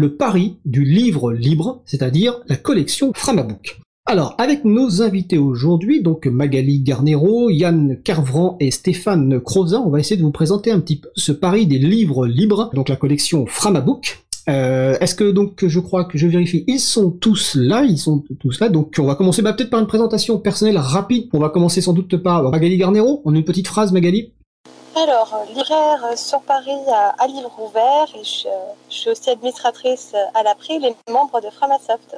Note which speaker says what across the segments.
Speaker 1: le pari du livre libre, c'est-à-dire la collection Framabook. Alors, avec nos invités aujourd'hui, donc Magali Garnero, Yann Carvran et Stéphane Crozin, on va essayer de vous présenter un petit peu ce pari des livres libres, donc la collection Framabook. Euh, Est-ce que donc je crois que je vérifie, ils sont tous là, ils sont tous là. Donc on va commencer bah, peut-être par une présentation personnelle rapide. On va commencer sans doute par Magali Garnero. A une petite phrase, Magali.
Speaker 2: Alors, libraire sur Paris à, à Livre Ouvert et je, je, suis aussi administratrice à l'April et membre de Framasoft.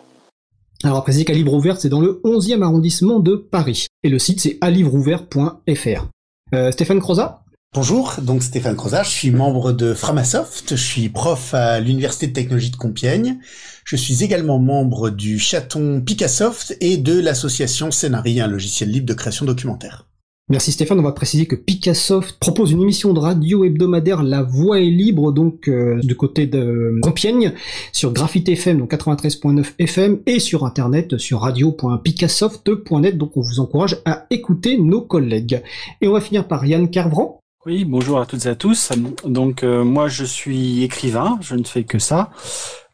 Speaker 1: Alors, après, qu'à Livre Ouvert, c'est dans le 11e arrondissement de Paris. Et le site, c'est alivreouvert.fr. Euh, Stéphane Croza?
Speaker 3: Bonjour, donc Stéphane Croza, je suis membre de Framasoft, je suis prof à l'Université de technologie de Compiègne. Je suis également membre du chaton Picassoft et de l'association Scénarii, un logiciel libre de création documentaire.
Speaker 1: Merci Stéphane, on va préciser que Picassoft propose une émission de radio hebdomadaire La Voix est libre, donc euh, du côté de Compiègne, sur Graphite FM, donc 93.9 FM, et sur internet sur radio.picassoft.net, donc on vous encourage à écouter nos collègues. Et on va finir par Yann Carvran.
Speaker 4: Oui, bonjour à toutes et à tous. Donc euh, moi je suis écrivain, je ne fais que ça.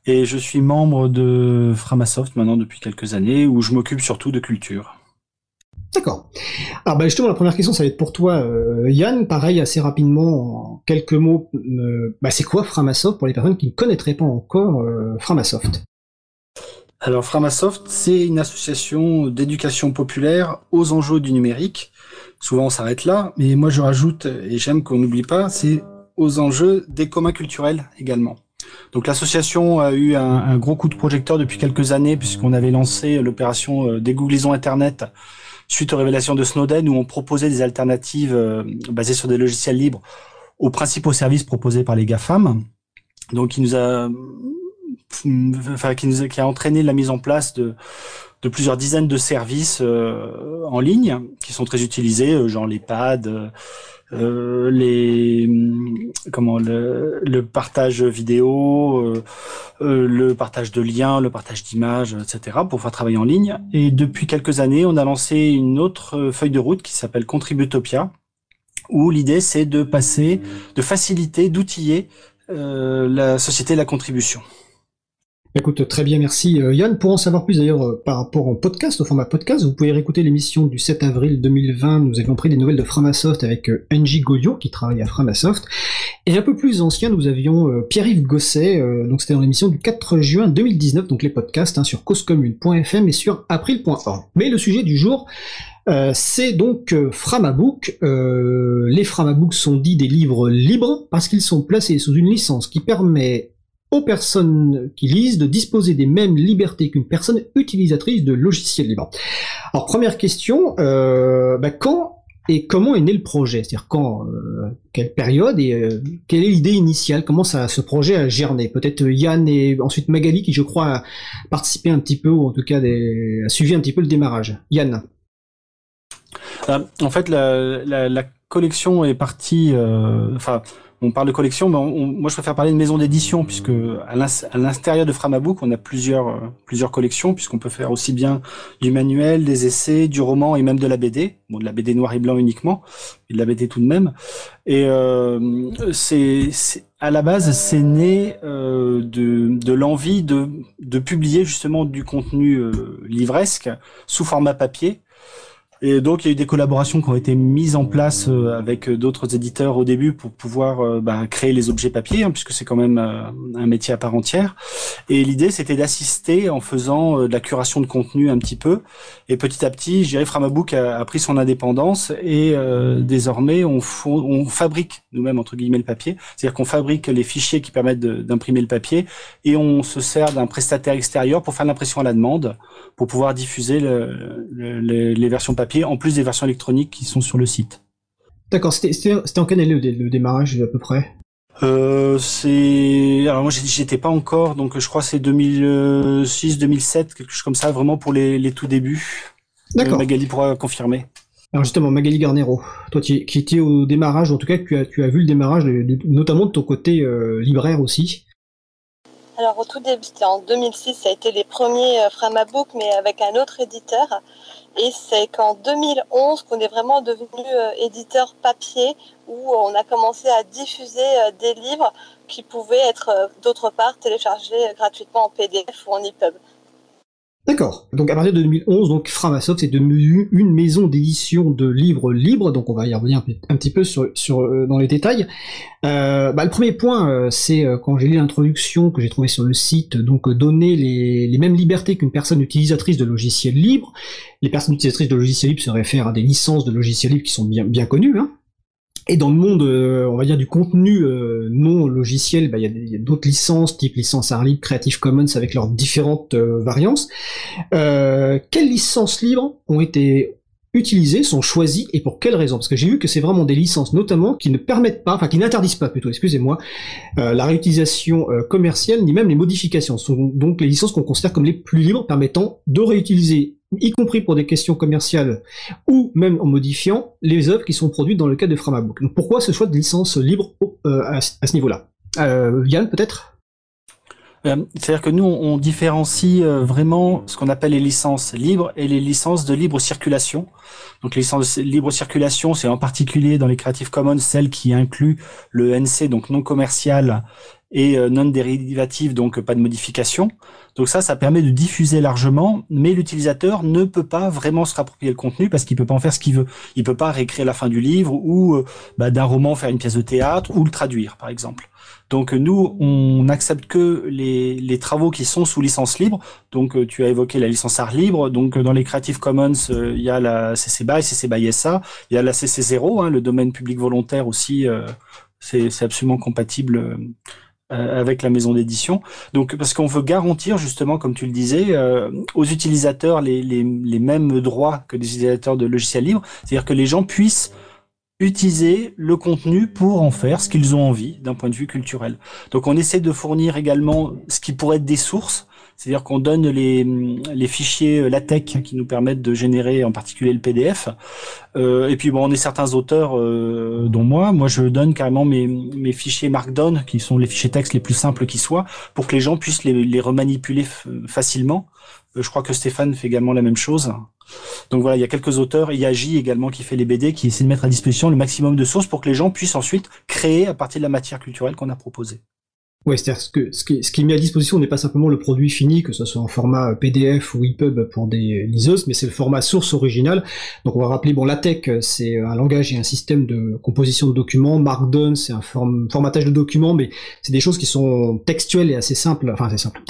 Speaker 4: Et je suis membre de Framasoft maintenant depuis quelques années où je m'occupe surtout de culture.
Speaker 1: D'accord. Alors bah justement la première question ça va être pour toi euh, Yann, pareil assez rapidement en quelques mots, euh, bah, c'est quoi Framasoft pour les personnes qui ne connaîtraient pas encore euh, Framasoft?
Speaker 4: Alors Framasoft c'est une association d'éducation populaire aux enjeux du numérique. Souvent on s'arrête là, mais moi je rajoute et j'aime qu'on n'oublie pas, c'est aux enjeux des communs culturels également. Donc l'association a eu un, gros coup de projecteur depuis quelques années puisqu'on avait lancé l'opération Dégooglisons Internet suite aux révélations de Snowden où on proposait des alternatives euh, basées sur des logiciels libres aux principaux services proposés par les GAFAM. Donc, qui nous a, enfin, qui nous a, qui a entraîné la mise en place de, de plusieurs dizaines de services euh, en ligne qui sont très utilisés, euh, genre les pads, euh, les comment le, le partage vidéo, euh, euh, le partage de liens, le partage d'images, etc. pour faire travailler en ligne. Et depuis quelques années, on a lancé une autre feuille de route qui s'appelle Contributopia, où l'idée c'est de passer, de faciliter, d'outiller la société de la contribution.
Speaker 1: Écoute, très bien, merci euh, Yann. Pour en savoir plus d'ailleurs euh, par rapport au podcast, au format podcast, vous pouvez réécouter l'émission du 7 avril 2020. Nous avions pris des nouvelles de Framasoft avec euh, Angie qui travaille à Framasoft. Et un peu plus ancien, nous avions Pierre-Yves Gosset, donc c'était dans l'émission du 4 juin 2019, donc les podcasts hein, sur causecommune.fm et sur april.org. Mais le sujet du jour, euh, c'est donc euh, Framabook. Euh, les Framabooks sont dits des livres libres? Parce qu'ils sont placés sous une licence qui permet aux personnes qui lisent de disposer des mêmes libertés qu'une personne utilisatrice de logiciels libres. Alors première question, euh, bah, quand et comment est né le projet? C'est-à-dire quand, euh, quelle période et euh, quelle est l'idée initiale? Comment ça, ce projet a gerné Peut-être Yann et ensuite Magali qui, je crois, a participé un petit peu ou en tout cas a suivi un petit peu le démarrage. Yann.
Speaker 4: Euh, en fait, la, la, la, collection est partie. Enfin on parle de collection, mais on, moi je préfère parler de maison d'édition puisque à l'intérieur de Framabook on a plusieurs euh, plusieurs collections puisqu'on peut faire aussi bien du manuel, des essais, du roman et même de la BD, bon de la BD noir et blanc uniquement, et de la BD tout de même. Et euh, c'est à la base c'est né euh, de l'envie de publier justement du contenu livresque sous format papier et donc il y a eu des collaborations qui ont été mises en place euh, avec d'autres éditeurs au début pour pouvoir euh, bah, créer les objets papier, hein, puisque c'est quand même euh, un métier à part entière. Et l'idée c'était d'assister en faisant de la curation de contenu un petit peu. Et petit à petit, je dirais, Framabook a, pris son indépendance et désormais on, fabrique nous-mêmes entre guillemets le papier, c'est-à-dire qu'on fabrique les fichiers qui permettent d'imprimer le papier et on se sert d'un prestataire extérieur pour faire l'impression à la demande, pour pouvoir diffuser le, le, les versions papier en plus des versions électroniques qui sont sur le site.
Speaker 1: D'accord, c'était en quelle année le, démarrage à peu près?
Speaker 4: Euh, c'est alors moi j'étais pas encore donc je crois c'est 2006 2007 quelque chose comme ça vraiment pour les, les tout débuts. D'accord. Magali pourra confirmer.
Speaker 1: Alors justement Magali Garnero, toi qui, qui étais au démarrage, en tout cas tu as, tu as vu le démarrage notamment de ton côté euh, libraire aussi.
Speaker 2: Alors au tout début, c'était en 2006, ça a été les premiers euh, Framabook mais avec un autre éditeur. Et c'est qu'en 2011 qu'on est vraiment devenu éditeur papier, où on a commencé à diffuser des livres qui pouvaient être d'autre part téléchargés gratuitement en PDF ou en EPUB.
Speaker 1: D'accord. Donc à partir de 2011, donc Framasoft est devenu une maison d'édition de livres libres. Donc on va y revenir un, petit peu sur, euh, dans les détails. Euh, bah, le premier point, euh, c'est quand j'ai lu l'introduction que j'ai trouvé sur le site, donc donner les, les mêmes libertés qu'une personne utilisatrice de logiciels libres. Les personnes utilisatrices de logiciels libres se réfèrent à des licences de logiciels libres qui sont bien bien connues. Hein. Et dans le monde, euh, on va dire du contenu euh, non logiciel, bah, il y a d'autres licences, type licence libre, Creative Commons avec leurs différentes euh, variantes. quelles licences libres ont été utilisées, sont choisies et pour quelles raisons? Parce que j'ai vu que c'est vraiment des licences notamment qui ne permettent pas, enfin qui n'interdisent pas plutôt, excusez-moi, la réutilisation commerciale ni même les modifications. Ce sont donc les licences qu'on considère comme les plus libres permettant de réutiliser y compris pour des questions commerciales, ou même en modifiant les œuvres qui sont produites dans le cadre de Framabook. Donc pourquoi ce choix de licence libre euh, à, ce niveau-là? Euh, Yann, peut-être?
Speaker 4: Euh, c'est-à-dire que nous, on différencie vraiment ce qu'on appelle les licences libres et les licences de libre circulation. Donc les licences de libre circulation, c'est en particulier dans les Creative Commons celles qui incluent le NC, donc non commercial, et non dérivative, donc pas de modification. Donc ça, ça permet de diffuser largement, mais l'utilisateur ne peut pas vraiment se rapproprier le contenu parce qu'il peut pas en faire ce qu'il veut. Il peut pas réécrire la fin du livre ou euh, bah, d'un roman faire une pièce de théâtre ou le traduire, par exemple. Donc nous, on n'accepte que les, travaux qui sont sous licence libre. Donc euh, tu as évoqué la licence art libre. Donc dans les Creative Commons, euh, il y a la CC BY, CC BY SA. Il y a la CC 0, hein, le domaine public volontaire aussi. c'est absolument compatible euh, avec la maison d'édition. Donc parce qu'on veut garantir justement, comme tu le disais, euh, aux utilisateurs les, les, les, mêmes droits que des utilisateurs de logiciels libres, c'est-à-dire que les gens puissent utiliser le contenu pour en faire ce qu'ils ont envie d'un point de vue culturel. Donc on essaie de fournir également ce qui pourrait être des sources c'est-à-dire qu'on donne les, les fichiers euh, LaTeX qui nous permettent de générer en particulier le PDF. Euh, et puis bon, on est certains auteurs, euh, dont moi, moi je donne carrément mes, fichiers Markdown, qui sont les fichiers texte les plus simples qui soient, pour que les gens puissent les, les remanipuler facilement. Je crois que Stéphane fait également la même chose. Donc voilà, il y a quelques auteurs, il y a J également qui fait les BD, qui essaie de mettre à disposition le maximum de sources pour que les gens puissent ensuite créer à partir de la matière culturelle qu'on a proposée.
Speaker 1: Ouais, c'est-à-dire que ce qui, ce qui est mis à disposition n'est pas simplement le produit fini, que ce soit en format PDF ou EPUB pour des liseuses, mais c'est le format source original. Donc on va rappeler, bon, LaTeX, c'est un langage et un système de composition de documents. Markdown, c'est un formatage de documents, mais c'est des choses qui sont textuelles et assez simples, enfin assez simples,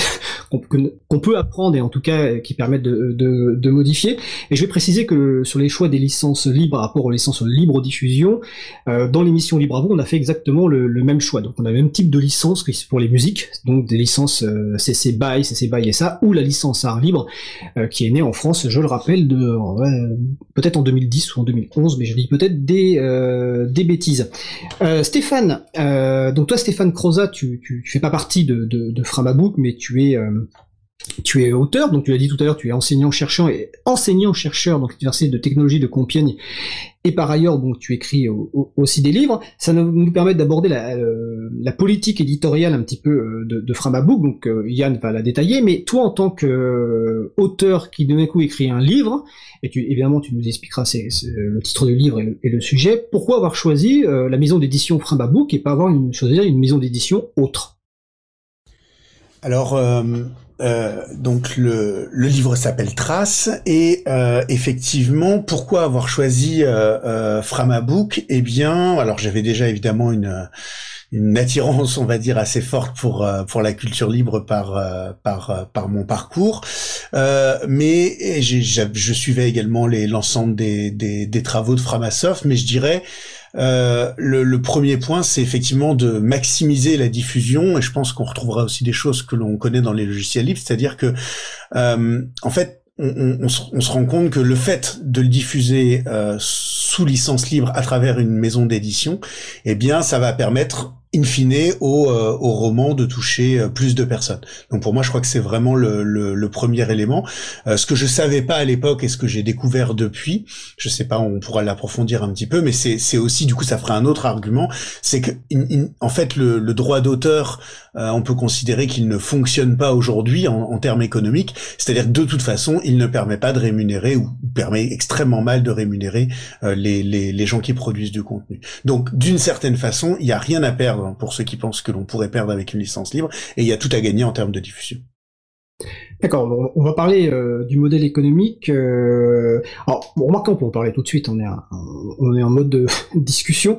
Speaker 1: qu'on peut apprendre et en tout cas qui permettent de, de, modifier. Et je vais préciser que sur les choix des licences libres par rapport aux licences libre diffusion, euh, dans l'émission Libre à on a fait exactement le, même choix. Donc on a le même type de licence qui pour les musiques, donc des licences euh, CC BY, CC BY ça, ou la licence art libre, euh, qui est née en France, je le rappelle, de peut-être en 2010 ou en 2011, mais je dis peut-être des, euh, des bêtises. Stéphane, donc toi Stéphane Croza, tu, tu, fais pas partie de, de, de Framabook, mais tu es tu es auteur, donc tu l'as dit tout à l'heure, tu es enseignant-chercheur et enseignant-chercheur donc l'université de technologie de Compiègne, et par ailleurs donc tu écris aussi des livres. Ça nous permet d'aborder la, euh, la, politique éditoriale un petit peu euh, de, de Framabook, donc euh, Yann va la détailler, mais toi en tant qu'auteur qui d'un coup écrit un livre, et évidemment tu nous expliqueras le titre du livre et le, sujet, pourquoi avoir choisi la maison d'édition Framabook et pas avoir une, une maison d'édition autre?
Speaker 3: Alors, euh, donc le, le livre s'appelle Trace et euh, effectivement pourquoi avoir choisi euh, euh Framabook? Eh bien, alors j'avais déjà évidemment une une attirance, on va dire, assez forte pour pour la culture libre par par par mon parcours, mais je suivais également l'ensemble des, des, des travaux de Framasoft, mais je dirais euh, le, premier point, c'est effectivement de maximiser la diffusion, et je pense qu'on retrouvera aussi des choses que l'on connaît dans les logiciels libres, c'est-à-dire que, euh, en fait, on, se, rend compte que le fait de le diffuser euh, sous licence libre à travers une maison d'édition, eh bien, ça va permettre in fine au, euh, au roman de toucher euh, plus de personnes. Donc pour moi, je crois que c'est vraiment le, le, le, premier élément. Euh, ce que je savais pas à l'époque et ce que j'ai découvert depuis, je sais pas, on pourra l'approfondir un petit peu, mais c'est aussi du coup ça ferait un autre argument, c'est que en fait le, le droit d'auteur, on peut considérer qu'il ne fonctionne pas aujourd'hui en, en, termes économiques, c'est-à-dire que de toute façon, il ne permet pas de rémunérer ou permet extrêmement mal de rémunérer les, les, les gens qui produisent du contenu. Donc d'une certaine façon, il n'y a rien à perdre pour ceux qui pensent que l'on pourrait perdre avec une licence libre, et il y a tout à gagner en termes de diffusion.
Speaker 1: D'accord, on va parler euh, du modèle économique. Euh... Alors, remarquons, on peut en parler tout de suite, on est, on est en mode de discussion.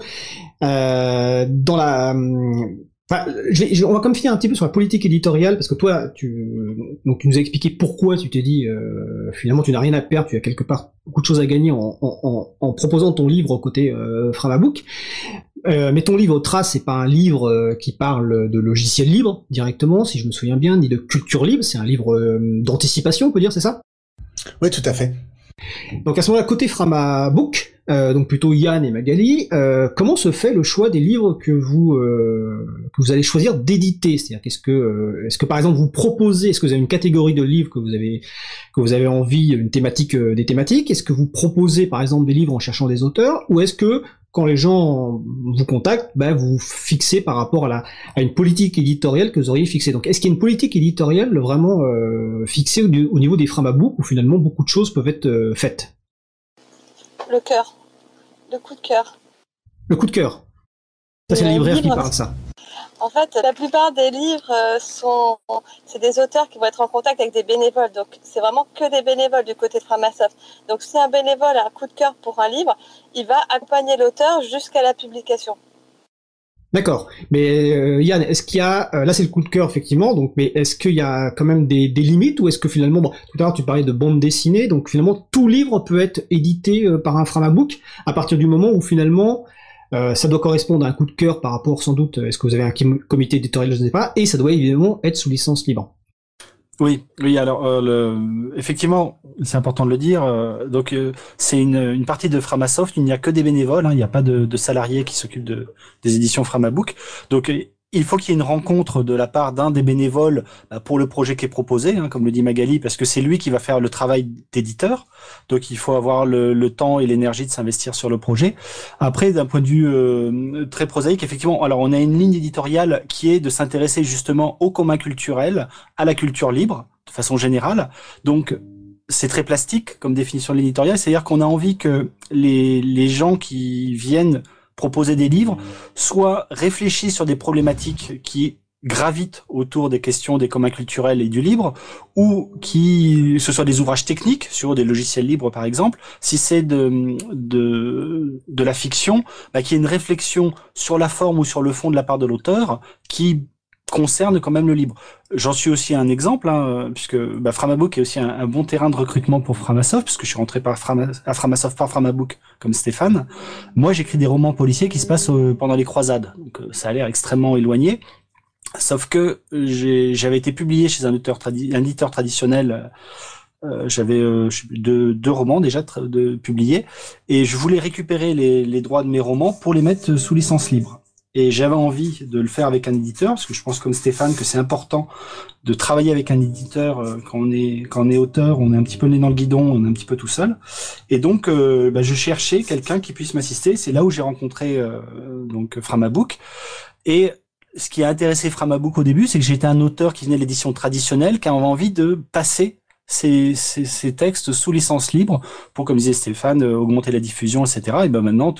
Speaker 1: Euh, dans la... On va comme finir un petit peu sur la politique éditoriale, parce que toi, tu, donc, tu nous as expliqué pourquoi tu t'es dit, finalement, tu n'as rien à perdre, tu as quelque part beaucoup de choses à gagner en, proposant ton livre côté Framabook. Euh, mais ton livre Trace, c'est pas un livre euh, qui parle de logiciels libres directement, si je me souviens bien, ni de culture libre. C'est un livre euh, d'anticipation, on peut dire, c'est ça?
Speaker 3: Oui, tout à fait.
Speaker 1: Donc à ce moment-là, côté Framabook, euh, donc plutôt Yann et Magali, comment se fait le choix des livres que vous que vous allez choisir d'éditer? C'est-à-dire qu'est-ce que est-ce que par exemple vous proposez, est-ce que vous avez une catégorie de livres que vous avez que vous avez envie, une thématique, des thématiques? Est-ce que vous proposez par exemple des livres en cherchant des auteurs, ou est-ce que quand les gens vous contactent, ben vous fixez par rapport à, la, à une politique éditoriale que vous auriez fixée. Donc, est-ce qu'il y a une politique éditoriale vraiment euh, fixée au, niveau des Framabook où finalement beaucoup de choses peuvent être euh, faites?
Speaker 2: Le cœur. Le coup de cœur.
Speaker 1: Le coup de cœur. Ça, c'est le libraire qui parle de ça.
Speaker 2: En fait, la plupart des livres euh, sont, c'est des auteurs qui vont être en contact avec des bénévoles. Donc, c'est vraiment que des bénévoles du côté de Framasoft. Donc, si un bénévole a un coup de cœur pour un livre, il va accompagner l'auteur jusqu'à la publication.
Speaker 1: D'accord. Mais euh, Yann, est-ce qu'il y a euh, là c'est le coup de cœur effectivement, donc mais est-ce qu'il y a quand même des, limites ou est-ce que finalement tout à l'heure tu parlais de bande dessinée, donc finalement tout livre peut être édité par un Framabook à partir du moment où finalement euh, ça doit correspondre à un coup de cœur par rapport sans doute, est-ce que vous avez un comité éditorial, je ne sais pas, et ça doit évidemment être sous licence libre.
Speaker 4: Oui, oui. Alors, euh, le... effectivement, c'est important de le dire. Euh, donc, c'est une, une, partie de Framasoft. Il n'y a que des bénévoles. Hein, il n'y a pas de, de salariés qui s'occupent de, des éditions Framabook. Donc, il faut qu'il y ait une rencontre de la part d'un des bénévoles bah, pour le projet qui est proposé, hein, comme le dit Magali, parce que c'est lui qui va faire le travail d'éditeur. Donc il faut avoir le, temps et l'énergie de s'investir sur le projet. Après, d'un point de vue euh, très prosaïque, effectivement, alors on a une ligne éditoriale qui est de s'intéresser justement au commun culturel, à la culture libre, de façon générale. Donc c'est très plastique comme définition de l'éditorial, c'est-à-dire qu'on a envie que les, les gens qui viennent proposer des livres, soit réfléchir sur des problématiques qui gravitent autour des questions des communs culturels et du libre, ou qui ce soit des ouvrages techniques sur des logiciels libres par exemple. Si c'est de, de de la fiction, bah, qu'il y une réflexion sur la forme ou sur le fond de la part de l'auteur qui concerne quand même le libre. J'en suis aussi un exemple, hein, puisque bah, Framabook est aussi un, bon terrain de recrutement pour Framasoft, puisque je suis rentré par à Framasoft par Framabook, comme Stéphane. Moi, j'écris des romans policiers qui se passent euh, pendant les croisades, donc euh, ça a l'air extrêmement éloigné. Sauf que j'avais été publié chez un éditeur traditionnel. Euh, j'avais deux, romans déjà publiés et je voulais récupérer les droits de mes romans pour les mettre sous licence libre. Et j'avais envie de le faire avec un éditeur, parce que je pense comme Stéphane que c'est important de travailler avec un éditeur euh, quand on est quand on est auteur, on est un petit peu né dans le guidon, on est un petit peu tout seul. Et donc, euh, bah, je cherchais quelqu'un qui puisse m'assister. C'est là où j'ai rencontré euh, donc Framabook. Et ce qui a intéressé Framabook au début, c'est que j'étais un auteur qui venait de l'édition traditionnelle, qui avait envie de passer ces, textes sous licence libre pour, comme disait Stéphane, euh, augmenter la diffusion, etc. Et ben maintenant,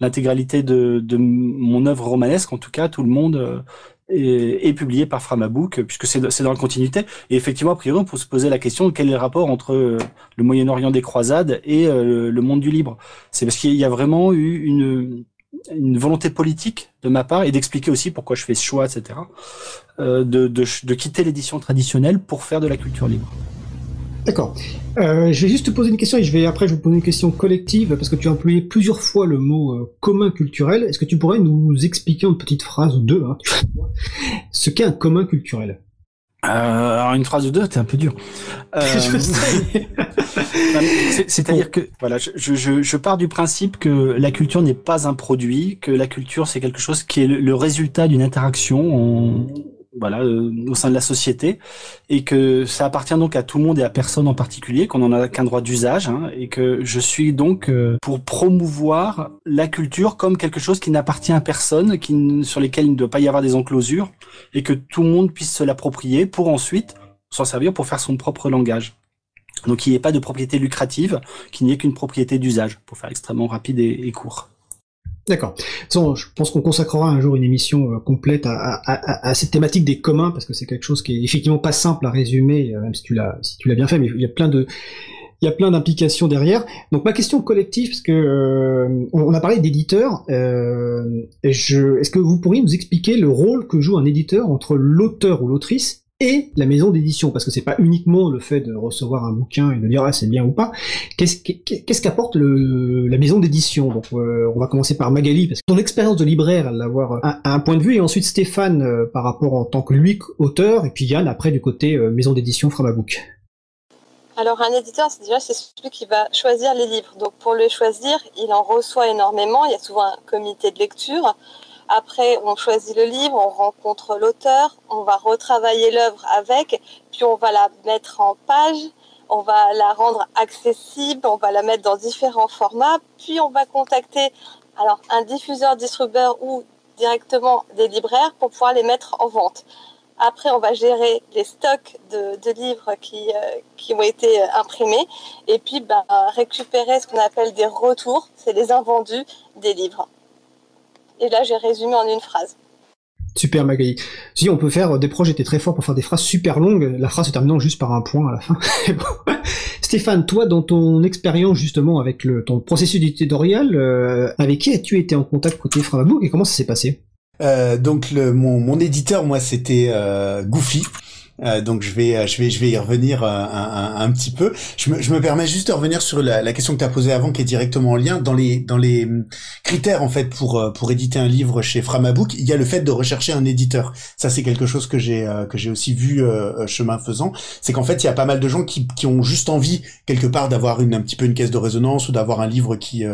Speaker 4: l'intégralité de, mon œuvre romanesque, en tout cas, tout le monde euh, est, publié par Framabook, puisque c'est dans la continuité. Et effectivement, a priori, on peut se poser la question de quel est le rapport entre euh, le Moyen-Orient des croisades et le monde du libre. C'est parce qu'il y a vraiment eu une volonté politique de ma part et d'expliquer aussi pourquoi je fais ce choix, etc. de quitter l'édition traditionnelle pour faire de la culture libre.
Speaker 1: D'accord. Euh, je vais juste te poser une question et je vais après je vous poser une question collective parce que tu as employé plusieurs fois le mot euh, commun culturel. Est-ce que tu pourrais nous expliquer en petite phrase ou deux hein, ce qu'est un commun culturel?
Speaker 4: Alors une phrase ou deux, t'es un peu dur. C'est-à-dire que voilà, je, je, je, pars du principe que la culture n'est pas un produit, que la culture c'est quelque chose qui est le, résultat d'une interaction voilà, euh, au sein de la société, et que ça appartient donc à tout le monde et à personne en particulier, qu'on n'en a qu'un droit d'usage, hein, et que je suis donc euh, pour promouvoir la culture comme quelque chose qui n'appartient à personne, qui, sur lesquels il ne doit pas y avoir des enclosures, et que tout le monde puisse se l'approprier pour ensuite s'en servir pour faire son propre langage. Donc il n'y ait pas de propriété lucrative, qu'il n'y ait qu'une propriété d'usage, pour faire extrêmement rapide et court.
Speaker 1: D'accord. Je pense qu'on consacrera un jour une émission euh, complète à, cette thématique des communs parce que c'est quelque chose qui est effectivement pas simple à résumer, euh, même si tu l'as si tu l'as bien fait, mais il y a plein de il y a plein d'implications derrière. Donc ma question collective, parce que euh, on a parlé d'éditeur, est-ce que vous pourriez nous expliquer le rôle que joue un éditeur entre l'auteur ou l'autrice? Et la maison d'édition, parce que c'est pas uniquement le fait de recevoir un bouquin et de dire ah c'est bien ou pas. Qu'est-ce qu'apporte la maison d'édition? Donc euh, on va commencer par Magali, parce que ton expérience de libraire, elle va avoir un, point de vue, et ensuite Stéphane euh, par rapport en tant que lui auteur, et puis Yann après du côté euh, maison d'édition Framabook.
Speaker 2: Alors un éditeur, c'est déjà c'est celui qui va choisir les livres. Donc pour le choisir, il en reçoit énormément. Il y a souvent un comité de lecture. Après, on choisit le livre, on rencontre l'auteur, on va retravailler l'œuvre avec, puis on va la mettre en page, on va la rendre accessible, on va la mettre dans différents formats, puis on va contacter alors un diffuseur, distributeur ou directement des libraires pour pouvoir les mettre en vente. Après, on va gérer les stocks de, livres qui, euh, qui ont été imprimés et puis bah, récupérer ce qu'on appelle des retours, c'est les invendus des livres. Et là, j'ai résumé en une phrase.
Speaker 1: Super Magali. Si on peut faire des projets, t'es très fort pour faire des phrases super longues, la phrase se terminant juste par un point à la fin. Stéphane, toi, dans ton expérience justement avec le, ton processus éditorial, euh, avec qui as-tu été en contact côté Framabook et comment ça s'est passé?
Speaker 3: Euh, donc le, mon, mon éditeur, moi, c'était euh, Goofy. Euh, donc je vais, euh, je vais, je vais y revenir euh, un, un, petit peu. Je me, je me, permets juste de revenir sur la, la question que tu as posée avant, qui est directement en lien dans les, dans les hum, critères en fait pour pour éditer un livre chez Framabook. Il y a le fait de rechercher un éditeur. Ça c'est quelque chose que j'ai que j'ai aussi vu chemin faisant. C'est qu'en fait il y a pas mal de gens qui, qui ont juste envie quelque part d'avoir une un petit peu une caisse de résonance ou d'avoir un livre qui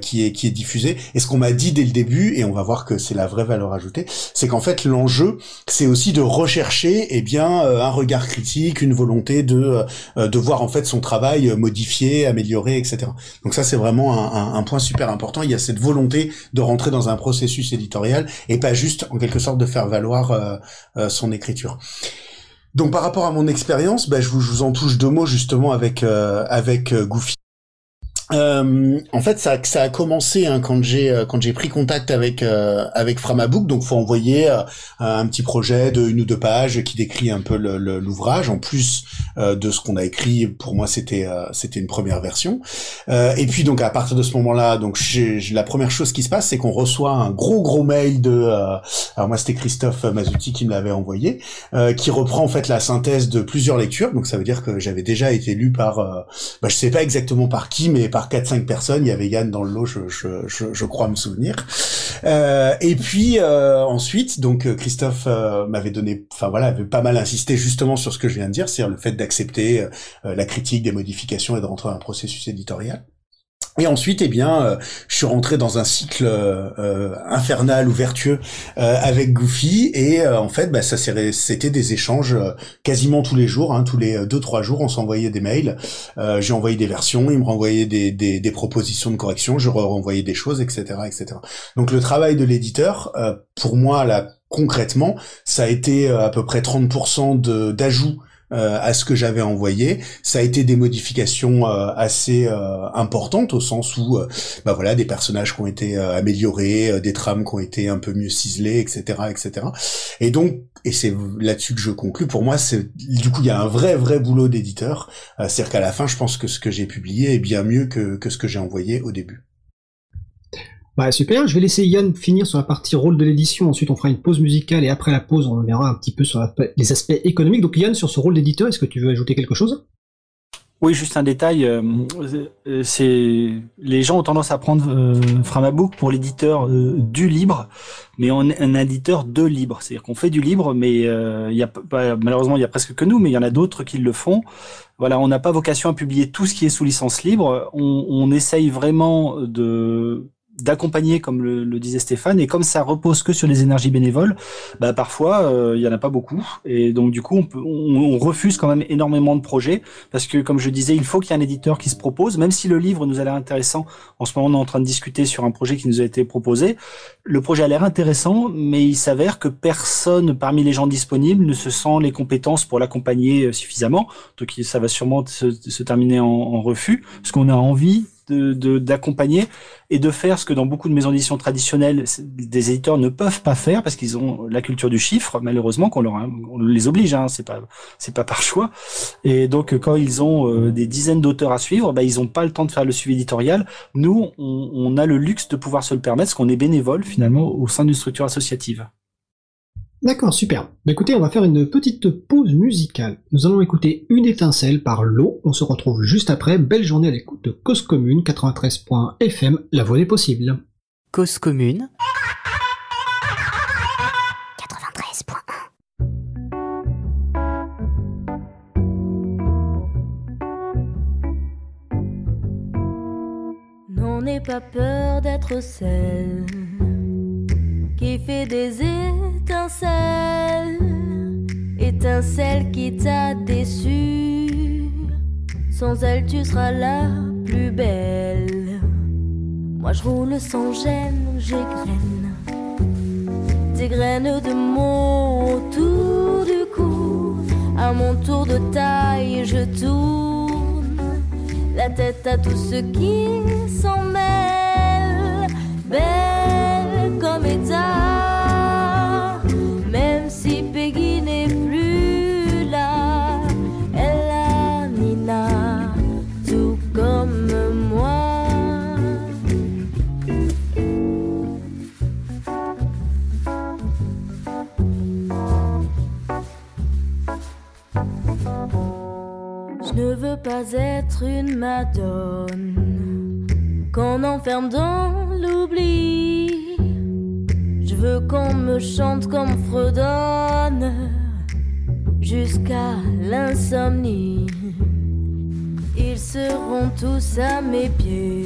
Speaker 3: qui est qui est diffusé. Et ce qu'on m'a dit dès le début, et on va voir que c'est la vraie valeur ajoutée, c'est qu'en fait l'enjeu c'est aussi de rechercher eh bien euh, un regard critique, une volonté de euh, de voir en fait son travail modifié, amélioré, etc. Donc ça c'est vraiment un, point super important. Il y a cette volonté de rentrer dans un processus éditorial et pas juste en quelque sorte de faire valoir euh, son écriture. Donc par rapport à mon expérience, bah, je, vous, en touche deux mots justement avec avec Goofy. Euh, en fait, ça, ça a commencé hein, quand j'ai euh, quand j'ai pris contact avec euh, avec Framabook. Donc, faut envoyer euh, un petit projet de une ou deux pages qui décrit un peu l'ouvrage. En plus de ce qu'on a écrit, pour moi, c'était c'était une première version. et puis, donc, à partir de ce moment-là, donc, la première chose qui se passe, c'est qu'on reçoit un gros gros mail de. alors moi, c'était Christophe Mazuti qui me l'avait envoyé, qui reprend en fait la synthèse de plusieurs lectures. Donc, ça veut dire que j'avais déjà été lu par, bah, je sais pas exactement par qui, mais par par 4-5 personnes. Il y avait Yann dans le lot, je, je, je, crois me souvenir. Euh, et puis euh, ensuite, donc euh, Christophe euh, m'avait donné, enfin voilà, avait pas mal insisté justement sur ce que je viens de dire, c'est-à-dire le fait d'accepter euh, la critique des modifications et de rentrer dans un processus éditorial. Et ensuite, eh bien, euh, je suis rentré dans un cycle euh, infernal ou vertueux euh, avec Goofy, et en fait, bah, ça c'était des échanges quasiment tous les jours, hein, tous les deux trois jours, on s'envoyait des mails. J'ai envoyé des versions, il me renvoyait des, propositions de correction, je renvoyais des choses, etc., etc. Donc le travail de l'éditeur, pour moi, là, concrètement, ça a été à peu près 30% d'ajouts euh, à ce que j'avais envoyé. Ça a été des modifications euh, assez euh, importantes au sens où, bah voilà, des personnages qui ont été améliorés, des trames qui ont été un peu mieux ciselées, etc., etc. Et donc, et c'est là-dessus que je conclus. Pour moi, c'est du coup, il y a un vrai, vrai boulot d'éditeur. C'est-à-dire qu'à la fin, je pense que ce que j'ai publié est bien mieux que, que ce que j'ai envoyé au début.
Speaker 1: Bah super, je vais laisser Yann finir sur la partie rôle de l'édition, ensuite on fera une pause musicale et après la pause on verra un petit peu sur les aspects économiques. Donc Yann, sur ce rôle d'éditeur, est-ce que tu veux ajouter quelque chose?
Speaker 4: Oui, juste un détail. Euh, euh, c'est les gens ont tendance à prendre euh, Framabook pour l'éditeur du libre, mais on est un éditeur de libre. C'est-à-dire qu'on fait du libre, mais a malheureusement il y a presque que nous, mais il y en a d'autres qui le font. Voilà, on n'a pas vocation à publier tout ce qui est sous licence libre. On, on essaye vraiment de d'accompagner, comme le, disait Stéphane, et comme ça repose que sur les énergies bénévoles, bah parfois euh, il y en a pas beaucoup, et donc du coup on, peut, on, refuse quand même énormément de projets parce que comme je disais, il faut qu'il y ait un éditeur qui se propose, même si le livre nous a l'air intéressant. En ce moment, on est en train de discuter sur un projet qui nous a été proposé. Le projet a l'air intéressant, mais il s'avère que personne parmi les gens disponibles ne se sent les compétences pour l'accompagner euh, suffisamment, donc ça va sûrement se, terminer en, en refus, parce qu'on a envie d'accompagner et de faire ce que dans beaucoup de maisons d'édition traditionnelles, des éditeurs ne peuvent pas faire parce qu'ils ont la culture du chiffre, malheureusement, qu'on leur les oblige, hein, c'est pas par choix. Et donc quand ils ont euh, des dizaines d'auteurs à suivre, bah, ils ont pas le temps de faire le suivi éditorial. Nous, on, on a le luxe de pouvoir se le permettre, parce qu'on est bénévole finalement au sein d'une structure associative.
Speaker 1: D'accord, super. Bah, écoutez, on va faire une petite pause musicale. Nous allons écouter Une étincelle par l'eau. On se retrouve juste après. Belle journée à l'écoute de Cause Commune 93.fm, la voix des possibles.
Speaker 5: Cause Commune
Speaker 6: 93.1 N'en aie pas peur d'être celle qui fait des étincelles, étincelle qui t'a déçu. Sans elle, tu seras la plus belle. Moi, je roule sans gêne, j'égrène des graines de mots autour du cou. À mon tour de taille, je tourne la tête à tous ceux qui s'en mêlent. Belle être une madone qu'on enferme dans l'oubli veux qu'on me chante comme fredonne jusqu'à l'insomnie. Ils seront tous à mes pieds,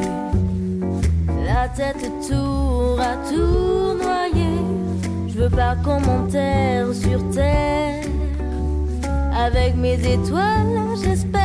Speaker 6: la tête tour à tour noyée. Je veux pas qu'on m'enterre sur terre avec mes étoiles, j'espère.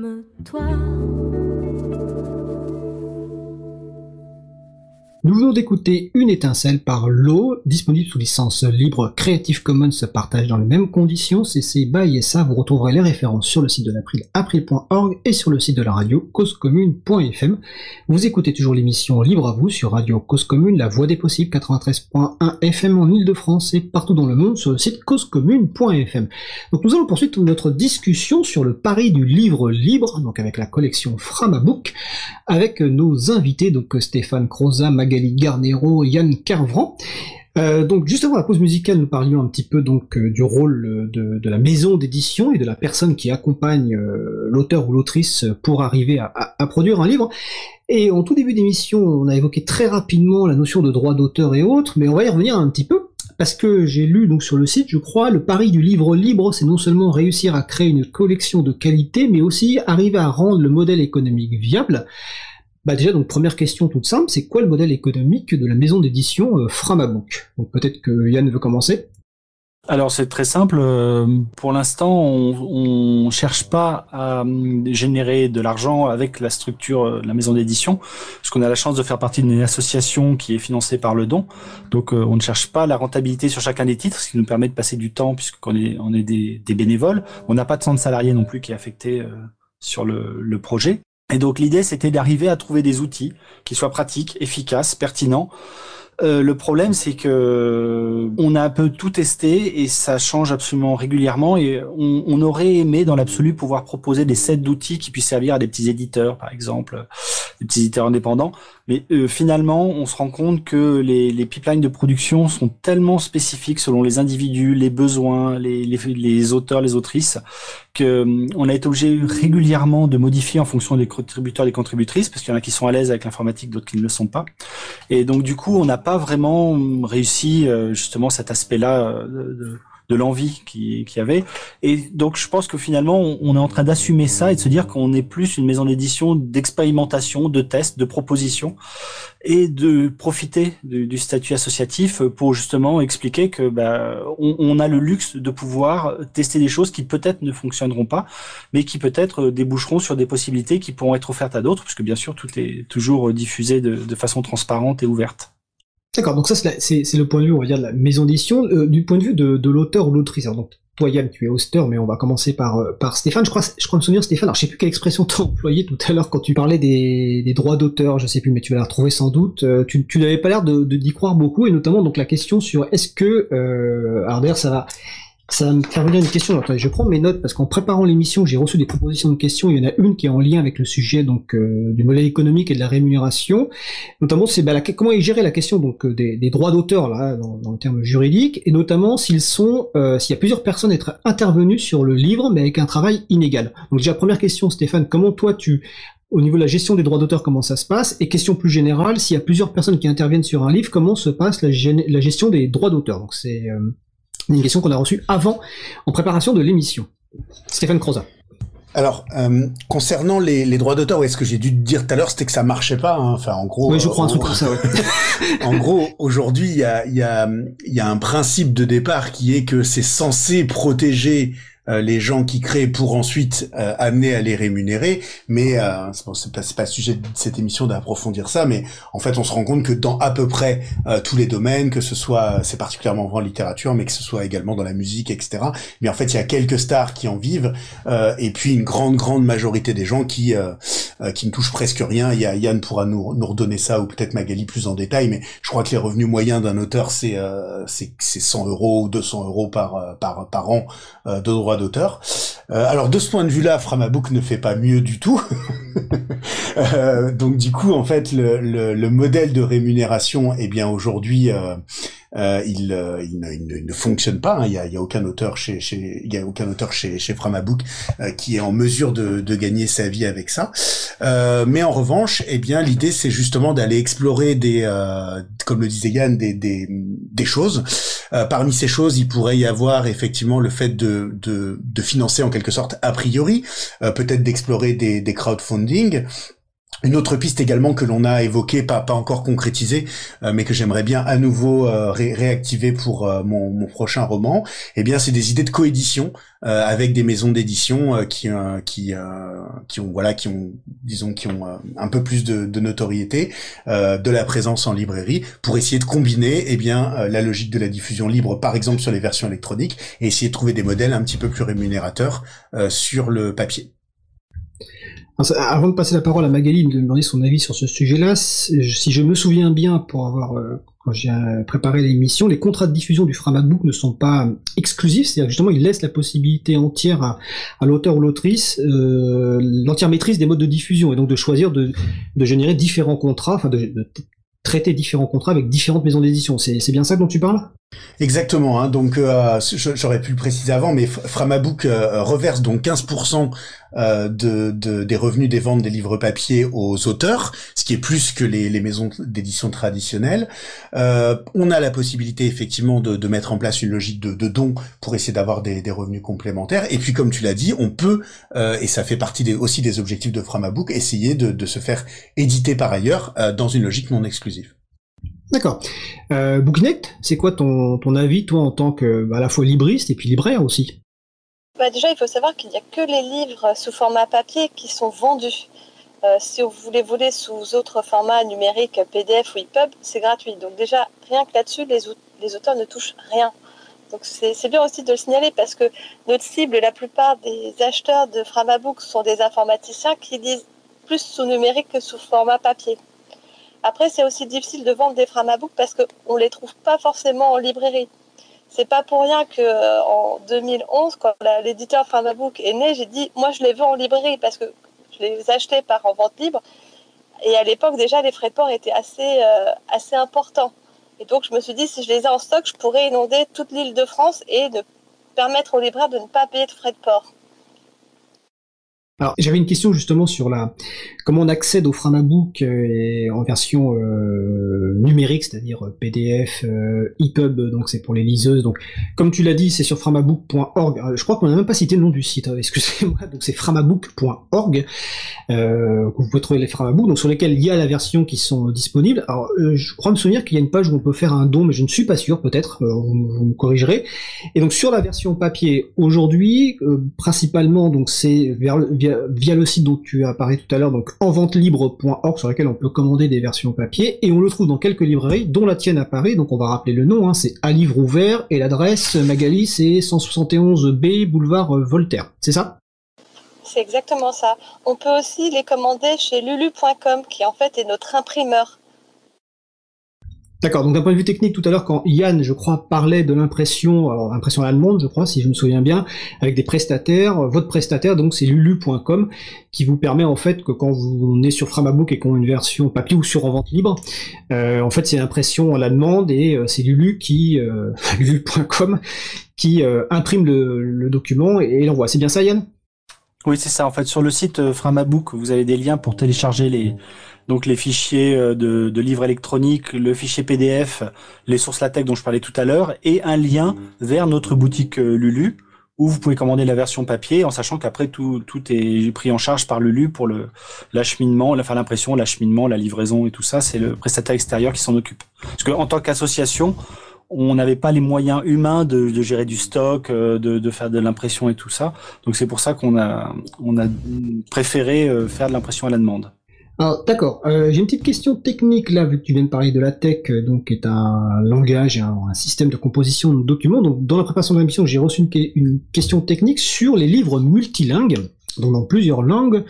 Speaker 1: Nous venons d'écouter Une étincelle par l'eau, disponible sous licence libre Creative Commons partage dans les mêmes conditions, CC BY SA, vous retrouverez les références sur le site de l'April, april.org et sur le site de la radio causecommune.fm. Vous écoutez toujours l'émission Libre à vous sur Radio Cause Commune, la voix des possibles 93.1 FM en Ile-de-France et partout dans le monde sur le site causecommune.fm. Donc nous allons poursuivre notre discussion sur le pari du livre libre, donc avec la collection Framabook, avec nos invités, donc Stéphane Croza, Magali Garnero, Yann Carvran. Euh, donc juste avant la pause musicale, nous parlions un petit peu donc euh, du rôle de, la maison d'édition et de la personne qui accompagne euh, l'auteur ou l'autrice pour arriver à, produire un livre. Et en tout début d'émission, on a évoqué très rapidement la notion de droit d'auteur et autres, mais on va y revenir un petit peu parce que j'ai lu donc sur le site, je crois, le pari du livre libre, c'est non seulement réussir à créer une collection de qualité, mais aussi arriver à rendre le modèle économique viable. Bah déjà, donc première question toute simple, c'est quoi le modèle économique de la maison d'édition euh, Framabook Donc peut-être que Yann veut commencer.
Speaker 4: Alors c'est très simple. Euh, pour l'instant, on, ne cherche pas à hum, générer de l'argent avec la structure euh, de la maison d'édition, parce qu'on a la chance de faire partie d'une association qui est financée par le don. Donc euh, on ne cherche pas la rentabilité sur chacun des titres, ce qui nous permet de passer du temps puisqu'on est on est des, bénévoles. On n'a pas de centre salarié non plus qui est affecté sur le projet. Et donc l'idée c'était d'arriver à trouver des outils qui soient pratiques, efficaces, pertinents euh, le problème, c'est que on a un peu tout testé et ça change absolument régulièrement. Et on, aurait aimé, dans l'absolu, pouvoir proposer des sets d'outils qui puissent servir à des petits éditeurs, par exemple, des petits éditeurs indépendants. Mais euh, finalement, on se rend compte que les, pipelines de production sont tellement spécifiques selon les individus, les besoins, les auteurs, les autrices, que on a été obligé régulièrement de modifier en fonction des contributeurs, des contributrices, parce qu'il y en a qui sont à l'aise avec l'informatique, d'autres qui ne le sont pas. Et donc du coup, on n'a pas vraiment réussi euh, justement cet aspect-là euh, de l'envie qu'il y avait. Et donc je pense que finalement on, est en train d'assumer ça et de se dire qu'on est plus une maison d'édition d'expérimentation, de tests, de propositions et de profiter du, statut associatif pour justement expliquer que bah, on, a le luxe de pouvoir tester des choses qui peut-être ne fonctionneront pas, mais qui peut-être déboucheront sur des possibilités qui pourront être offertes à d'autres, puisque bien sûr tout est toujours diffusé de, de façon transparente et ouverte.
Speaker 1: D'accord, donc ça c'est le point de vue, on va dire, de la maison d'édition. Euh, du point de vue de, l'auteur ou l'autrice, donc toi Yann, tu es hoster, mais on va commencer par, euh, par Stéphane. Je crois, je crois me souvenir, Stéphane, alors je sais plus quelle expression tu as employée tout à l'heure quand tu parlais des, des droits d'auteur, je sais plus, mais tu vas la retrouver sans doute. Euh, tu, tu n'avais pas l'air de d'y croire beaucoup, et notamment donc la question sur est-ce que, alors d'ailleurs ça va, ça me venir une question. Attendez, je prends mes notes parce qu'en préparant l'émission, j'ai reçu des propositions de questions. Il y en a une qui est en lien avec le sujet donc euh, du modèle économique et de la rémunération. Notamment, c'est bah, comment est gérée la question donc euh, des, des droits d'auteur là dans, dans, le terme juridique et notamment s'ils sont euh, s'il y a plusieurs personnes être intervenues sur le livre mais avec un travail inégal. Donc déjà première question, Stéphane, comment toi tu au niveau de la gestion des droits d'auteur, comment ça se passe? Et question plus générale, s'il y a plusieurs personnes qui interviennent sur un livre, comment se passe la, la gestion des droits d'auteur? Donc c'est une question qu'on a reçue avant, en préparation de l'émission. Stéphane Croza.
Speaker 3: Alors, euh, concernant les, droits d'auteur, est ce que j'ai dû te dire tout à l'heure, c'était que ça marchait pas. Hein. Enfin, en gros.
Speaker 1: Oui, je crois un truc comme ça.
Speaker 3: en gros, aujourd'hui, il y a, y, a, y a un principe de départ qui est que c'est censé protéger les gens qui créent pour ensuite euh, amener à les rémunérer. Mais euh, c'est pas, pas le sujet de cette émission d'approfondir ça, mais en fait on se rend compte que dans à peu près euh, tous les domaines, que ce soit, c'est particulièrement vrai en littérature, mais que ce soit également dans la musique, etc. Mais en fait il y a quelques stars qui en vivent, et puis une grande grande majorité des gens qui qui ne touchent presque rien. Il y a Yann pourra nous, nous redonner ça ou peut-être Magali plus en détail, mais je crois que les revenus moyens d'un auteur c'est c'est 100 euros ou 200 euros par par par an de droits d'auteur. Euh, alors de ce point de vue-là, Framabook ne fait pas mieux du tout. euh, donc du coup, en fait, le, le, le modèle de rémunération, eh bien aujourd'hui, euh, euh, il, euh, il, ne, il, ne, fonctionne pas. Hein. Il n'y a, a, aucun auteur chez, chez, il y a aucun auteur chez, chez Framabook euh, qui est en mesure de, de, gagner sa vie avec ça. Mais en revanche, eh bien, l'idée c'est justement d'aller explorer des, comme le disait Yann, des, des, des choses. Parmi ces choses, il pourrait y avoir effectivement le fait de, de, financer en quelque sorte a priori, peut-être d'explorer des, des crowdfunding. Une autre piste également que l'on a évoquée, pas, encore concrétisée, euh, mais que j'aimerais bien à nouveau euh, réactiver pour euh, mon, prochain roman, eh bien c'est des idées de coédition avec des maisons d'édition qui ont voilà qui ont disons qui ont un peu plus de, de notoriété, de la présence en librairie, pour essayer de combiner eh bien la logique de la diffusion libre, par exemple sur les versions électroniques, et essayer de trouver des modèles un petit peu plus rémunérateurs sur le papier.
Speaker 1: Avant de passer la parole à Magali, de me demander son avis sur ce sujet-là, si je me souviens bien, pour avoir euh, quand j'ai préparé l'émission, les contrats de diffusion du Framabook ne sont pas exclusifs, c'est-à-dire justement ils laissent la possibilité entière à, l'auteur ou l'autrice euh, l'entière maîtrise des modes de diffusion et donc de choisir de, générer différents contrats, enfin de traiter différents contrats avec différentes maisons d'édition. C'est bien ça dont tu parles?
Speaker 3: Exactement. Hein, donc, euh, j'aurais pu le préciser avant, mais Framabook euh, reverse donc 15% euh, de, de, des revenus des ventes des livres papier aux auteurs, ce qui est plus que les, les maisons d'édition traditionnelles. Euh, on a la possibilité effectivement de, de, mettre en place une logique de, de dons pour essayer d'avoir des, des, revenus complémentaires. Et puis, comme tu l'as dit, on peut, euh, et ça fait partie des, aussi des objectifs de Framabook, essayer de, de se faire éditer par ailleurs dans une logique non exclusive.
Speaker 1: D'accord. Euh, c'est quoi ton, ton avis, toi, en tant que bah, à la fois libriste et puis libraire aussi?
Speaker 2: Bah Déjà, il faut savoir qu'il n'y a que les livres sous format papier qui sont vendus. Euh, si vous voulez voler sous autres formats numériques, PDF ou EPUB, c'est gratuit. Donc déjà, rien que là-dessus, les, les auteurs ne touchent rien. Donc c'est bien aussi de le signaler parce que notre cible, la plupart des acheteurs de Framabook sont des informaticiens qui lisent plus sous numérique que sous format papier. Après, c'est aussi difficile de vendre des Framabook parce qu'on ne les trouve pas forcément en librairie. C'est pas pour rien que euh, en 2011, quand l'éditeur Framabook est né, j'ai dit moi je les veux en librairie parce que je les achetais par en vente libre. Et à l'époque déjà les frais de port étaient assez euh, assez importants. Et donc je me suis dit si je les ai en stock, je pourrais inonder toute l'île de France et permettre aux libraires de ne pas payer de frais de port.
Speaker 1: Alors j'avais une question justement sur la comment on accède au Framabook euh, en version euh, numérique, c'est-à-dire euh, PDF, EPUB, donc c'est pour les liseuses. Donc comme tu l'as dit, c'est sur framabook.org. Je crois qu'on n'a même pas cité le nom du site. Hein, excusez-moi. Donc c'est framabook.org. vous pouvez trouver les Framabook, donc sur lesquels il y a la version qui sont disponibles. Alors je crois me souvenir qu'il y a une page où on peut faire un don, mais je ne suis pas sûr. Peut-être vous, me corrigerez. Et donc sur la version papier aujourd'hui, principalement donc c'est vers, via le site dont tu as parlé tout à l'heure, donc enventelibre.org, sur lequel on peut commander des versions papier, et on le trouve dans quelques librairies, dont la tienne à Paris, donc on va rappeler le nom, hein, c'est à livre ouvert, et l'adresse Magali, c'est 171B, boulevard Voltaire, c'est ça?
Speaker 2: C'est exactement ça. On peut aussi les commander chez lulu.com, qui en fait est notre imprimeur.
Speaker 1: D'accord, donc d'un point de vue technique, tout à l'heure, quand Yann, je crois, parlait de l'impression, alors impression allemande, je crois, si je me souviens bien, avec des prestataires, votre prestataire, donc c'est lulu.com, qui vous permet en fait que quand vous êtes sur Framabook et qu'on a une version papier ou sur en vente libre, euh, en fait c'est l'impression à et euh, c'est Lulu qui, euh, lulu.com, qui euh, imprime le, le, document et l'envoie. C'est bien ça Yann
Speaker 4: Oui, c'est ça. En fait, sur le site Framabook, vous avez des liens pour télécharger les donc les fichiers euh, de, livres électroniques, le fichier PDF, les sources LaTeX dont je parlais tout à l'heure, et un lien vers notre boutique euh, Lulu où vous pouvez commander la version papier en sachant qu'après tout, tout est pris en charge par Lulu pour le l'acheminement, enfin l'impression, l'acheminement, la livraison et tout ça, c'est le prestataire extérieur qui s'en occupe. Parce qu'en tant qu'association, on n'avait pas les moyens humains de, gérer du stock, euh, de, faire de l'impression et tout ça. Donc c'est pour ça qu'on a a préféré faire de l'impression à la demande.
Speaker 1: Alors d'accord, euh, j'ai une petite question technique là, vu que tu viens de parler de la tech, euh, donc qui est un langage, un, un, système de composition de documents. Donc dans la préparation de l'émission, j'ai reçu une, question technique sur les livres multilingues, donc dans plusieurs langues.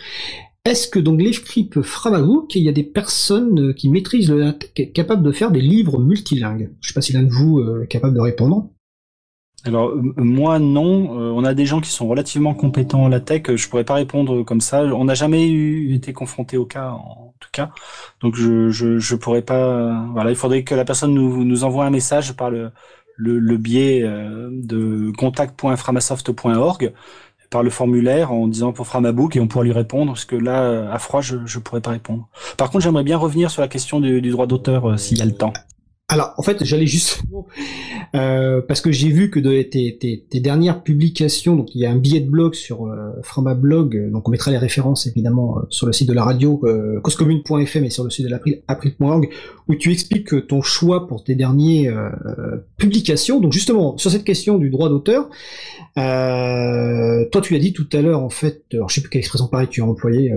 Speaker 1: Est-ce que donc l'EFCRIP Framabook, il y a des personnes euh, qui maîtrisent la tech capables de faire des livres multilingues? Je sais pas si l'un de vous est capable de répondre.
Speaker 4: Alors euh, moi non, euh, on a des gens qui sont relativement compétents en la tech. Je pourrais pas répondre comme ça. On n'a jamais eu, été confronté au cas en tout cas, donc je je, pourrais pas. Voilà, il faudrait que la personne nous nous envoie un message par le le, biais euh, de contact.framasoft.org par le formulaire en disant pour Framabook et on pourra lui répondre parce que là à froid je je pourrais pas répondre. Par contre j'aimerais bien revenir sur la question du droit d'auteur s'il y a le temps.
Speaker 1: Alors, en fait, j'allais justement euh, parce que j'ai vu que de tes, dernières publications, donc il y a un billet de blog sur euh, Framablog, donc on mettra les références évidemment euh, sur le site de la radio euh, causecommune.fm et sur le site de l'April.org, où tu expliques ton choix pour tes dernières euh, publications. Donc justement, sur cette question du droit d'auteur, toi tu l'as dit tout à l'heure en fait, alors je sais plus quelle expression pareille tu as employée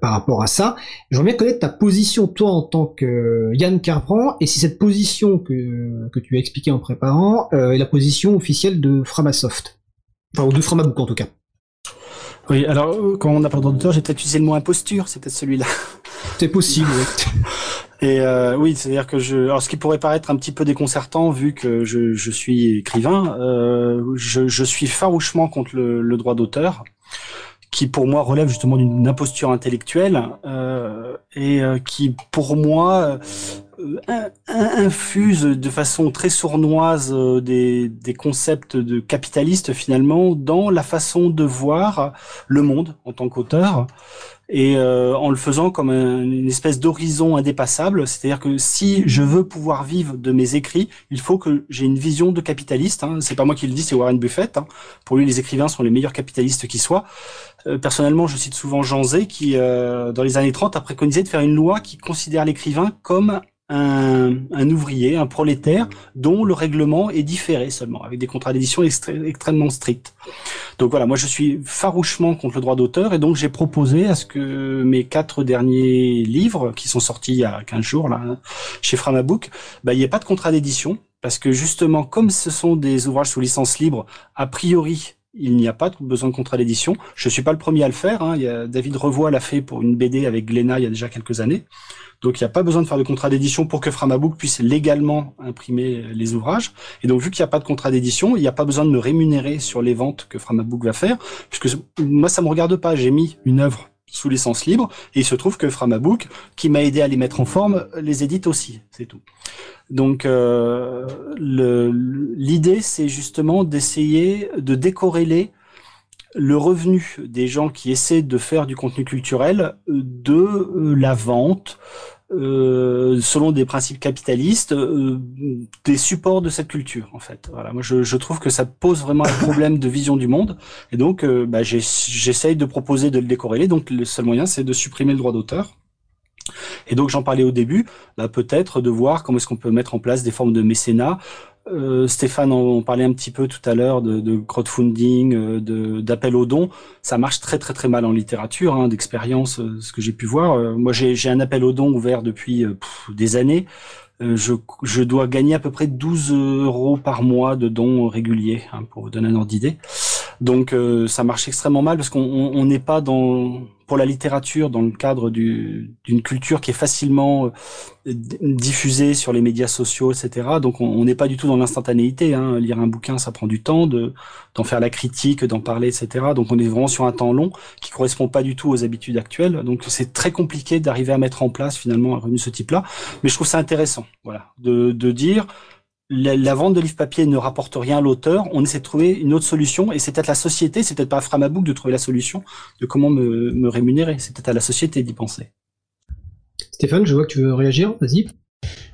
Speaker 1: par rapport à ça. J'aimerais bien connaître ta position toi en tant que Yann Carpran et si cette position que, que tu as expliquée en préparant euh, est la position officielle de Framasoft. Enfin, ou de Framabook en tout cas.
Speaker 4: Oui, alors euh, quand on a parlé d'auteur, j'ai peut-être utilisé le mot imposture, c'est peut-être celui-là.
Speaker 1: C'est possible, oui.
Speaker 4: Et euh, oui, c'est-à-dire que je, alors ce qui pourrait paraître un petit peu déconcertant vu que je, je suis écrivain, euh, je, je, suis farouchement contre le, le droit d'auteur, qui pour moi relève justement d'une imposture intellectuelle euh, et qui pour moi infuse de façon très sournoise des, des concepts de capitalistes finalement dans la façon de voir le monde en tant qu'auteur et euh, en le faisant comme une espèce d'horizon indépassable. C'est-à-dire que si je veux pouvoir vivre de mes écrits, il faut que j'ai une vision de capitaliste. Hein. C'est pas moi qui le dis, c'est Warren Buffett. Hein. Pour lui, les écrivains sont les meilleurs capitalistes qui soient. Euh, personnellement, je cite souvent Jean Zay qui, euh, dans les années 30, a préconisé de faire une loi qui considère l'écrivain comme un, un, ouvrier, un prolétaire, dont le règlement est différé seulement, avec des contrats d'édition extrêmement stricts. Donc voilà, moi je suis farouchement contre le droit d'auteur, et donc j'ai proposé à ce que mes quatre derniers livres, qui sont sortis il y a 15 jours là, chez Framabook, bah, il n'y ait pas de contrat d'édition, parce que justement, comme ce sont des ouvrages sous licence libre, a priori, il n'y a pas besoin de contrat d'édition. Je suis pas le premier à le faire. Hein. A, David Revoy l'a fait pour une BD avec Glénat il y a déjà quelques années. Donc il n'y a pas besoin de faire de contrat d'édition pour que Framabook puisse légalement imprimer les ouvrages. Et donc vu qu'il n'y a pas de contrat d'édition, il n'y a pas besoin de me rémunérer sur les ventes que Framabook va faire, puisque moi ça me regarde pas. J'ai mis une œuvre sous licence libre et il se trouve que Framabook, qui m'a aidé à les mettre en forme, les édite aussi. C'est tout. Donc euh, l'idée c'est justement d'essayer de décorréler le revenu des gens qui essaient de faire du contenu culturel de la vente, euh, selon des principes capitalistes, euh, des supports de cette culture, en fait. Voilà, moi je, trouve que ça pose vraiment un problème de vision du monde, et donc bah, j'essaye de proposer de le décorréler. Donc le seul moyen, c'est de supprimer le droit d'auteur. Et donc j'en parlais au début, bah, peut-être de voir comment est-ce qu'on peut mettre en place des formes de mécénat euh, Stéphane en, parlait un petit peu tout à l'heure de, crowdfunding, euh, d'appel aux dons. Ça marche très très très mal en littérature, hein, d'expérience, euh, ce que j'ai pu voir. moi, j'ai un appel aux dons ouvert depuis des années. Je, je, dois gagner à peu près 12 euros par mois de dons réguliers, hein, pour vous donner un ordre d'idée. Donc ça marche extrêmement mal parce qu'on n'est pas dans pour la littérature dans le cadre d'une culture qui est facilement euh, diffusée sur les médias sociaux, etc. Donc on n'est pas du tout dans l'instantanéité. Hein. Lire un bouquin, ça prend du temps, d'en faire la critique, d'en parler, etc. Donc on est vraiment sur un temps long qui correspond pas du tout aux habitudes actuelles. Donc c'est très compliqué d'arriver à mettre en place finalement un revenu de ce type-là. Mais je trouve ça intéressant, voilà, de, de dire la, vente de livres papier ne rapporte rien à l'auteur, on essaie de trouver une autre solution, et c'est peut-être la société, c'est peut-être pas à Framabook de trouver la solution de comment me, me rémunérer, c'est peut-être à la société d'y penser.
Speaker 1: Stéphane, je vois que tu veux réagir, vas-y.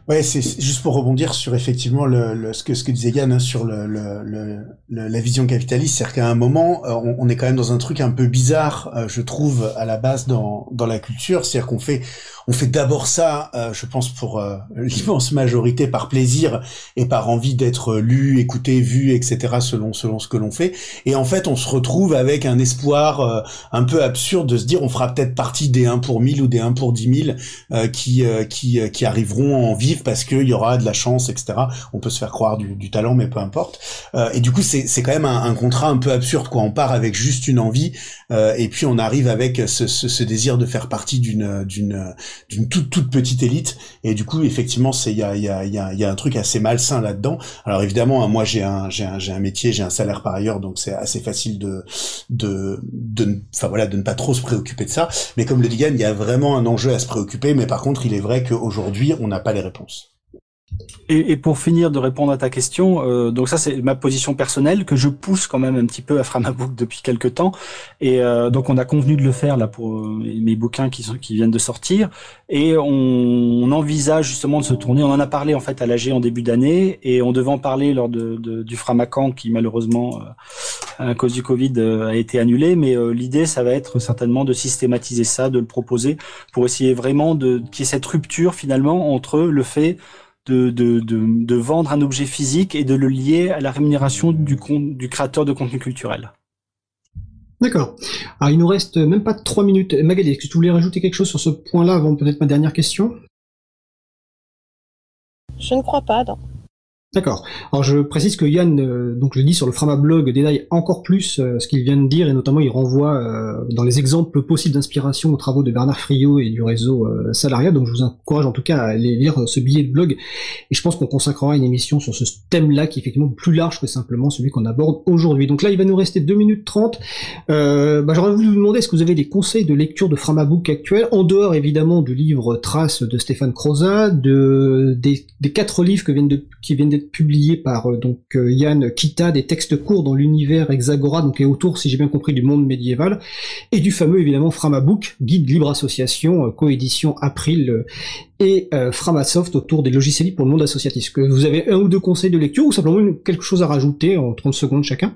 Speaker 3: Ouais, c'est juste pour rebondir sur effectivement le, ce que ce que disait Yann hein, sur le, le, la vision capitaliste, c'est-à-dire qu'à un moment, euh, on, est quand même dans un truc un peu bizarre, euh, je trouve, à la base dans dans la culture, c'est-à-dire qu'on fait on fait d'abord ça, euh, je pense pour l'immense majorité par plaisir et par envie d'être lu, écouté, vu, etc. selon selon ce que l'on fait. Et en fait, on se retrouve avec un espoir un peu absurde de se dire on fera peut-être partie des 1 pour 1000 ou des 1 pour 10 000 qui qui qui arriveront en parce qu'il y aura de la chance, etc. On peut se faire croire du, du talent, mais peu importe. et du coup, c'est quand même un, un, contrat un peu absurde quoi. On part avec juste une envie et puis on arrive avec ce, ce, ce désir de faire partie d'une d'une d'une toute toute petite élite et du coup effectivement c'est il y a il y a il y a, y a un truc assez malsain là-dedans. Alors évidemment hein, moi j'ai un j'ai un j'ai un métier, j'ai un salaire par ailleurs donc c'est assez facile de de de enfin voilà de ne pas trop se préoccuper de ça, mais comme le dit Gann, il y a vraiment un enjeu à se préoccuper mais par contre, il est vrai qu'aujourd'hui, on n'a pas les réponses.
Speaker 4: problems. Et, pour finir de répondre à ta question, euh, donc ça c'est ma position personnelle que je pousse quand même un petit peu à Framabook depuis quelques temps. Et euh, donc on a convenu de le faire là pour euh, mes bouquins qui, qui viennent de sortir. Et on, on, envisage justement de se tourner. On en a parlé en fait à l'AG en début d'année et on devait en parler lors de, du Framacan qui malheureusement à cause du Covid a été annulé. Mais l'idée ça va être certainement de systématiser ça, de le proposer pour essayer vraiment de qu'il y ait cette rupture finalement entre le fait de, de, de, de, vendre un objet physique et de le lier à la rémunération du, du créateur de contenu culturel.
Speaker 1: D'accord. Alors il nous reste même pas trois minutes. Magali, est-ce que tu voulais rajouter quelque chose sur ce point-là avant peut-être ma dernière question?
Speaker 2: Je ne crois pas, non.
Speaker 1: D'accord. Alors je précise que Yann, euh, donc je le dis sur le Framablog, détaille encore plus euh, ce qu'il vient de dire et notamment il renvoie euh, dans les exemples possibles d'inspiration aux travaux de Bernard Friot et du réseau Salaria. Donc je vous encourage en tout cas à aller lire ce billet de blog et je pense qu'on consacrera une émission sur ce thème-là qui est effectivement plus large que simplement celui qu'on aborde aujourd'hui. Donc là il va nous rester 2 minutes 30. bah, J'aurais voulu vous demander est-ce que vous avez des conseils de lecture de Framabook actuel en dehors évidemment du livre Trace de Stéphane Croza, de, des, quatre livres qui viennent d'être publié par euh, donc euh, Yann Kita, des textes courts dans l'univers Hexagora, donc et autour, si j'ai bien compris, du monde médiéval, et du fameux évidemment Framabook, guide libre association, euh, coédition April et Framasoft autour des logiciels pour le monde associatif. Que vous avez un ou deux conseils de lecture ou simplement quelque chose à rajouter en 30 secondes chacun?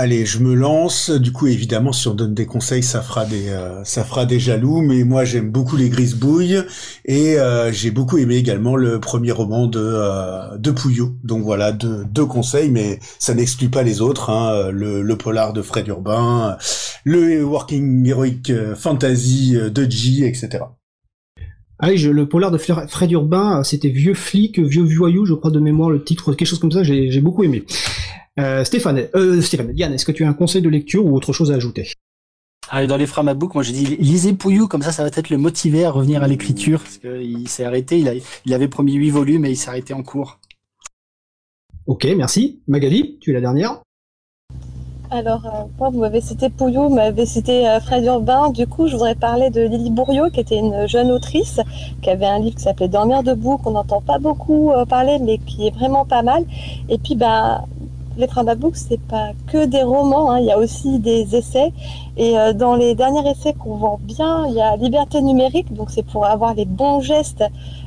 Speaker 3: Allez, je me lance. Du coup, évidemment, si on donne des conseils, ça fera des, euh, ça fera des jaloux. Mais moi, j'aime beaucoup les Grisebouilles et euh, j'ai beaucoup aimé également le premier roman de euh, de Pouillot. Donc voilà, deux, deux conseils, mais ça n'exclut pas les autres. Hein. Le, le, polar de Fred Urbain, le Working Heroic Fantasy de G, etc.
Speaker 1: Ah je, le polar de Fred Urbain, c'était Vieux flic, Vieux voyou, je crois de mémoire le titre, quelque chose comme ça, j'ai beaucoup aimé. Euh, Stéphane, euh, Stéphane, Yann, est-ce que tu as un conseil de lecture ou autre chose à ajouter?
Speaker 4: Ah, dans les Framabook, moi j'ai dit lisez Pouillou, comme ça ça va peut-être le motiver à revenir à l'écriture, parce qu'il s'est arrêté, il, a, il avait promis 8 volumes et il s'est arrêté en cours.
Speaker 1: Ok, merci. Magali, tu es la dernière?
Speaker 2: Alors, euh, moi, vous m'avez cité Pouillou, vous m'avez cité euh, Fred Urbain. Du coup, je voudrais parler de Lily Bourriot, qui était une jeune autrice, qui avait un livre qui s'appelait Dormir debout, qu'on n'entend pas beaucoup euh, parler, mais qui est vraiment pas mal. Et puis, bah, les Framabook, c'est pas que des romans, hein, il y a aussi des essais. Et euh, dans les derniers essais qu'on vend bien, il y a Liberté numérique, donc c'est pour avoir les bons gestes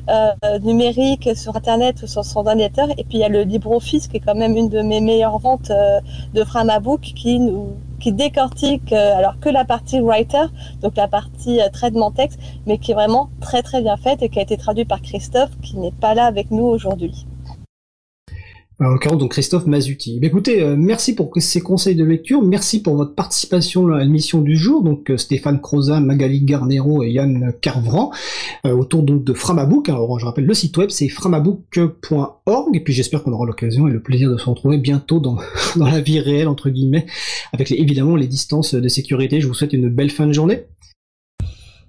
Speaker 2: euh, numériques sur Internet ou sur son ordinateur. Et puis il y a le LibreOffice, qui est quand même une de mes meilleures ventes euh, de Framabook, qui décortique alors que la partie writer, donc la partie traitement texte, mais qui est vraiment très très bien faite et qui a été traduite par Christophe, qui n'est pas là avec nous aujourd'hui
Speaker 1: en l'occurrence donc Christophe Mazuti. Eh écoutez, euh, merci pour ces conseils de lecture, merci pour votre participation à l'émission du jour, donc euh, Stéphane Croza, Magali Garnero et Yann Carvran, euh, autour donc de Framabook. Alors je rappelle le site web c'est framabook.org, et puis j'espère qu'on aura l'occasion et le plaisir de se retrouver bientôt dans, dans la vie réelle entre guillemets, avec évidemment les distances de sécurité. Je vous souhaite une belle fin de journée.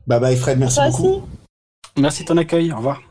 Speaker 3: Bye bye Fred, merci beaucoup.
Speaker 4: Merci de ton accueil, au revoir.